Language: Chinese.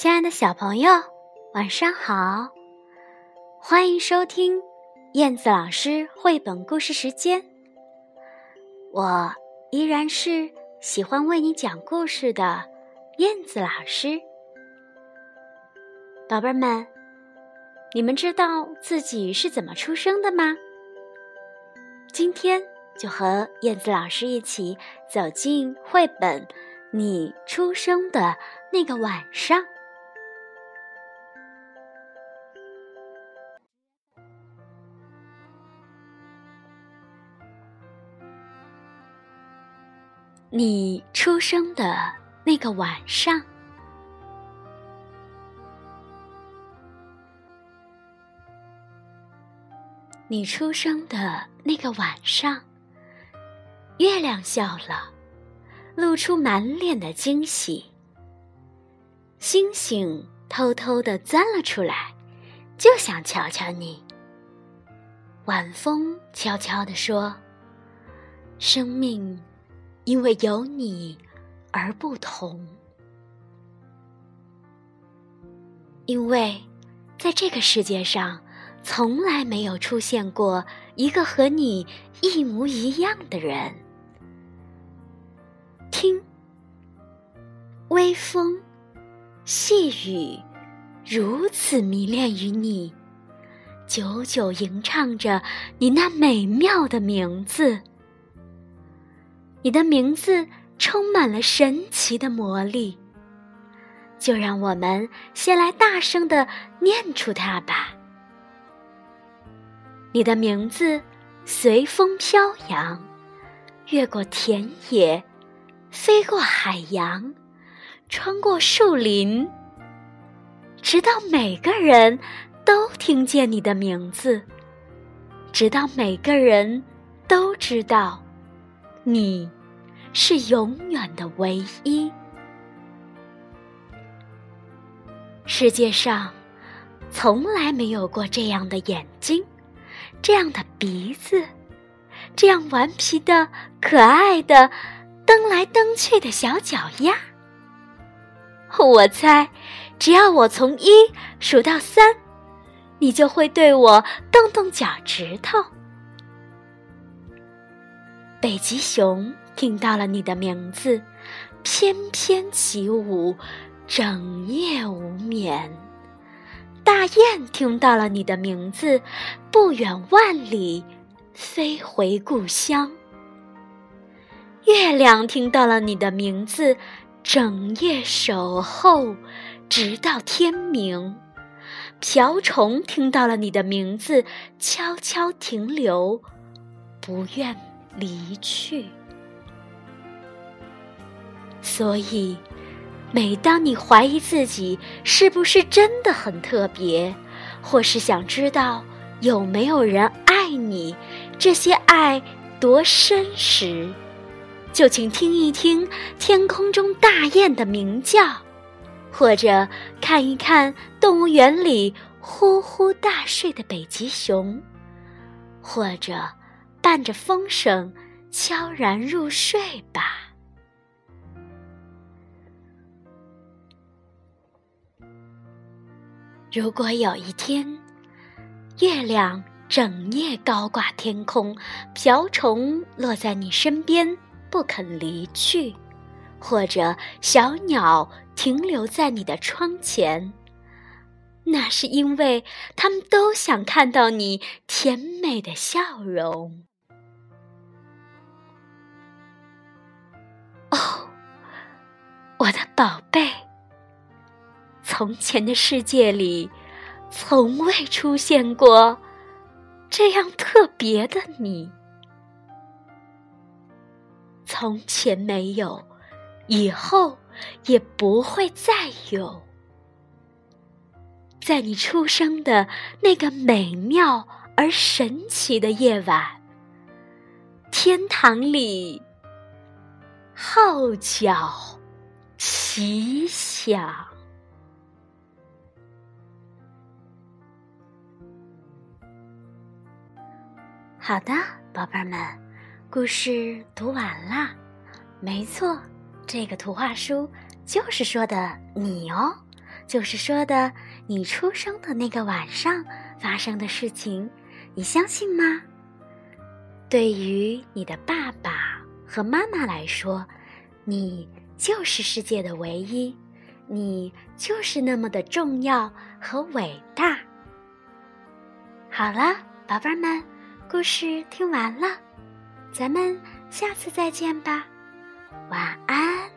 亲爱的小朋友，晚上好！欢迎收听燕子老师绘本故事时间。我依然是喜欢为你讲故事的燕子老师。宝贝儿们，你们知道自己是怎么出生的吗？今天就和燕子老师一起走进绘本《你出生的那个晚上》。你出生的那个晚上，你出生的那个晚上，月亮笑了，露出满脸的惊喜。星星偷偷的钻了出来，就想瞧瞧你。晚风悄悄地说：“生命。”因为有你而不同，因为在这个世界上从来没有出现过一个和你一模一样的人。听，微风、细雨，如此迷恋于你，久久吟唱着你那美妙的名字。你的名字充满了神奇的魔力，就让我们先来大声的念出它吧。你的名字随风飘扬，越过田野，飞过海洋，穿过树林，直到每个人都听见你的名字，直到每个人都知道。你，是永远的唯一。世界上，从来没有过这样的眼睛，这样的鼻子，这样顽皮的、可爱的、蹬来蹬去的小脚丫。我猜，只要我从一数到三，你就会对我动动脚趾头。北极熊听到了你的名字，翩翩起舞，整夜无眠。大雁听到了你的名字，不远万里飞回故乡。月亮听到了你的名字，整夜守候，直到天明。瓢虫听到了你的名字，悄悄停留，不愿。离去，所以，每当你怀疑自己是不是真的很特别，或是想知道有没有人爱你，这些爱多深时，就请听一听天空中大雁的鸣叫，或者看一看动物园里呼呼大睡的北极熊，或者。伴着风声，悄然入睡吧。如果有一天，月亮整夜高挂天空，瓢虫落在你身边不肯离去，或者小鸟停留在你的窗前，那是因为他们都想看到你甜美的笑容。哦我的宝贝，从前的世界里，从未出现过这样特别的你。从前没有，以后也不会再有。在你出生的那个美妙而神奇的夜晚，天堂里号角。奇响，好的，宝贝儿们，故事读完啦。没错，这个图画书就是说的你哦，就是说的你出生的那个晚上发生的事情，你相信吗？对于你的爸爸和妈妈来说，你就是世界的唯一，你就是那么的重要和伟大。好了，宝贝儿们，故事听完了，咱们下次再见吧，晚安。